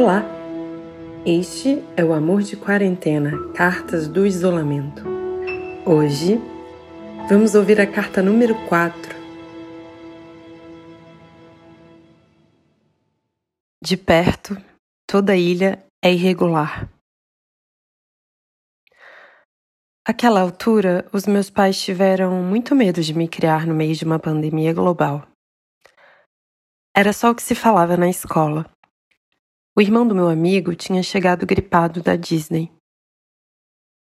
Olá! Este é o Amor de Quarentena Cartas do Isolamento. Hoje vamos ouvir a carta número 4. De perto, toda ilha é irregular. Aquela altura, os meus pais tiveram muito medo de me criar no meio de uma pandemia global. Era só o que se falava na escola. O irmão do meu amigo tinha chegado gripado da Disney.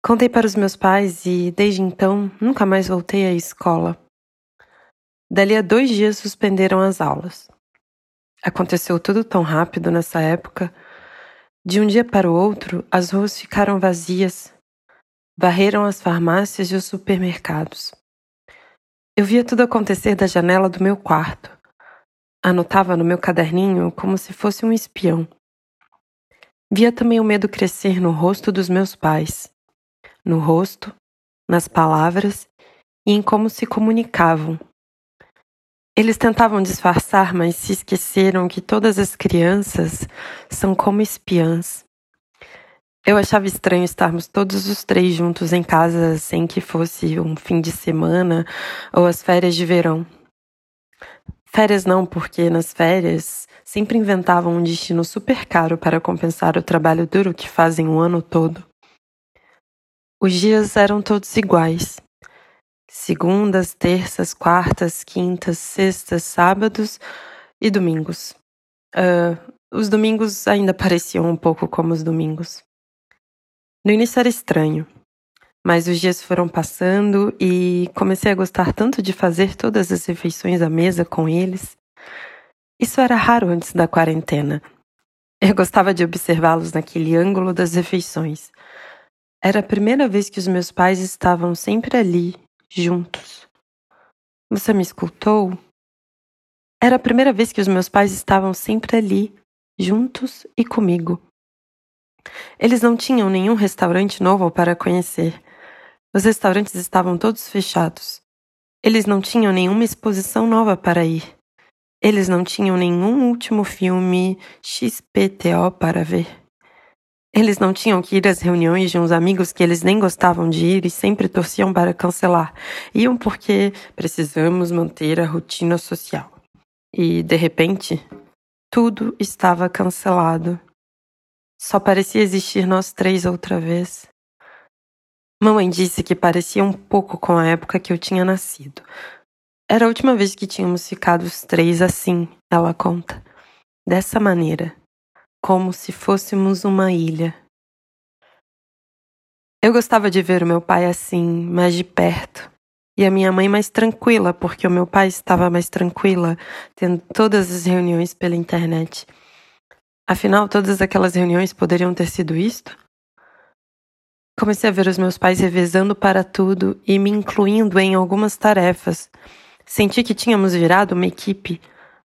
Contei para os meus pais e, desde então, nunca mais voltei à escola. Dali a dois dias suspenderam as aulas. Aconteceu tudo tão rápido nessa época. De um dia para o outro, as ruas ficaram vazias Varreram as farmácias e os supermercados. Eu via tudo acontecer da janela do meu quarto. Anotava no meu caderninho como se fosse um espião. Via também o medo crescer no rosto dos meus pais, no rosto, nas palavras e em como se comunicavam. Eles tentavam disfarçar, mas se esqueceram que todas as crianças são como espiãs. Eu achava estranho estarmos todos os três juntos em casa sem que fosse um fim de semana ou as férias de verão. Férias não, porque nas férias sempre inventavam um destino super caro para compensar o trabalho duro que fazem o ano todo. Os dias eram todos iguais. Segundas, terças, quartas, quintas, sextas, sábados e domingos. Uh, os domingos ainda pareciam um pouco como os domingos. No início era estranho, mas os dias foram passando e comecei a gostar tanto de fazer todas as refeições à mesa com eles. Isso era raro antes da quarentena. Eu gostava de observá-los naquele ângulo das refeições. Era a primeira vez que os meus pais estavam sempre ali, juntos. Você me escutou? Era a primeira vez que os meus pais estavam sempre ali, juntos e comigo. Eles não tinham nenhum restaurante novo para conhecer. Os restaurantes estavam todos fechados. Eles não tinham nenhuma exposição nova para ir. Eles não tinham nenhum último filme XPTO para ver. Eles não tinham que ir às reuniões de uns amigos que eles nem gostavam de ir e sempre torciam para cancelar. Iam porque precisamos manter a rotina social. E, de repente, tudo estava cancelado só parecia existir nós três outra vez. Mamãe disse que parecia um pouco com a época que eu tinha nascido. Era a última vez que tínhamos ficado os três assim, ela conta. Dessa maneira, como se fôssemos uma ilha. Eu gostava de ver o meu pai assim, mais de perto, e a minha mãe mais tranquila, porque o meu pai estava mais tranquila, tendo todas as reuniões pela internet. Afinal, todas aquelas reuniões poderiam ter sido isto? Comecei a ver os meus pais revezando para tudo e me incluindo em algumas tarefas. Senti que tínhamos virado uma equipe.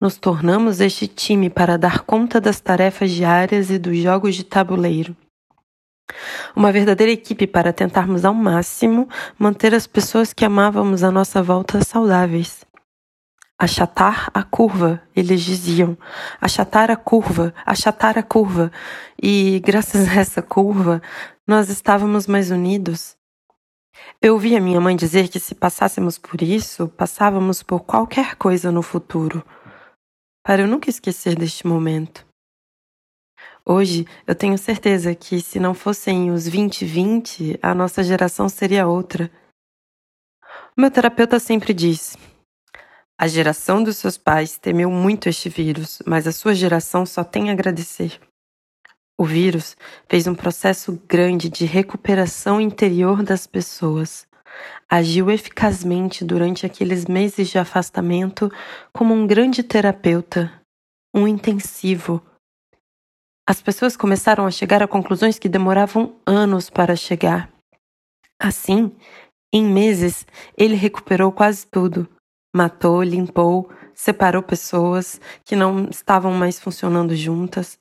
Nos tornamos este time para dar conta das tarefas diárias e dos jogos de tabuleiro. Uma verdadeira equipe para tentarmos ao máximo manter as pessoas que amávamos à nossa volta saudáveis. Achatar a curva, eles diziam. Achatar a curva, achatar a curva. E graças a essa curva, nós estávamos mais unidos. Eu ouvi a minha mãe dizer que se passássemos por isso, passávamos por qualquer coisa no futuro. Para eu nunca esquecer deste momento. Hoje, eu tenho certeza que se não fossem os 2020, a nossa geração seria outra. O meu terapeuta sempre diz: a geração dos seus pais temeu muito este vírus, mas a sua geração só tem a agradecer. O vírus fez um processo grande de recuperação interior das pessoas. Agiu eficazmente durante aqueles meses de afastamento como um grande terapeuta, um intensivo. As pessoas começaram a chegar a conclusões que demoravam anos para chegar. Assim, em meses, ele recuperou quase tudo matou, limpou, separou pessoas que não estavam mais funcionando juntas.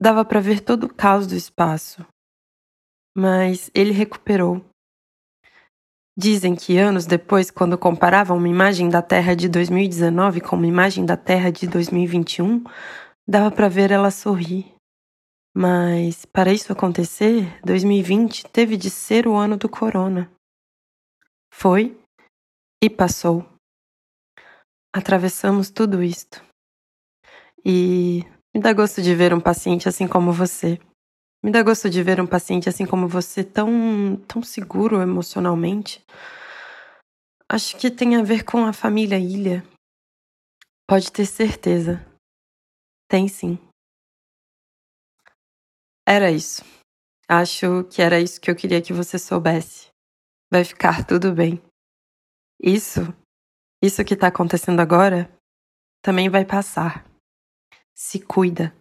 Dava para ver todo o caos do espaço. Mas ele recuperou. Dizem que anos depois, quando comparavam uma imagem da Terra de 2019 com uma imagem da Terra de 2021, dava para ver ela sorrir, Mas para isso acontecer, 2020 teve de ser o ano do corona. Foi e passou. Atravessamos tudo isto. E me dá gosto de ver um paciente assim como você. Me dá gosto de ver um paciente assim como você, tão, tão seguro emocionalmente. Acho que tem a ver com a família Ilha. Pode ter certeza. Tem sim. Era isso. Acho que era isso que eu queria que você soubesse. Vai ficar tudo bem. Isso, isso que tá acontecendo agora, também vai passar. Se cuida.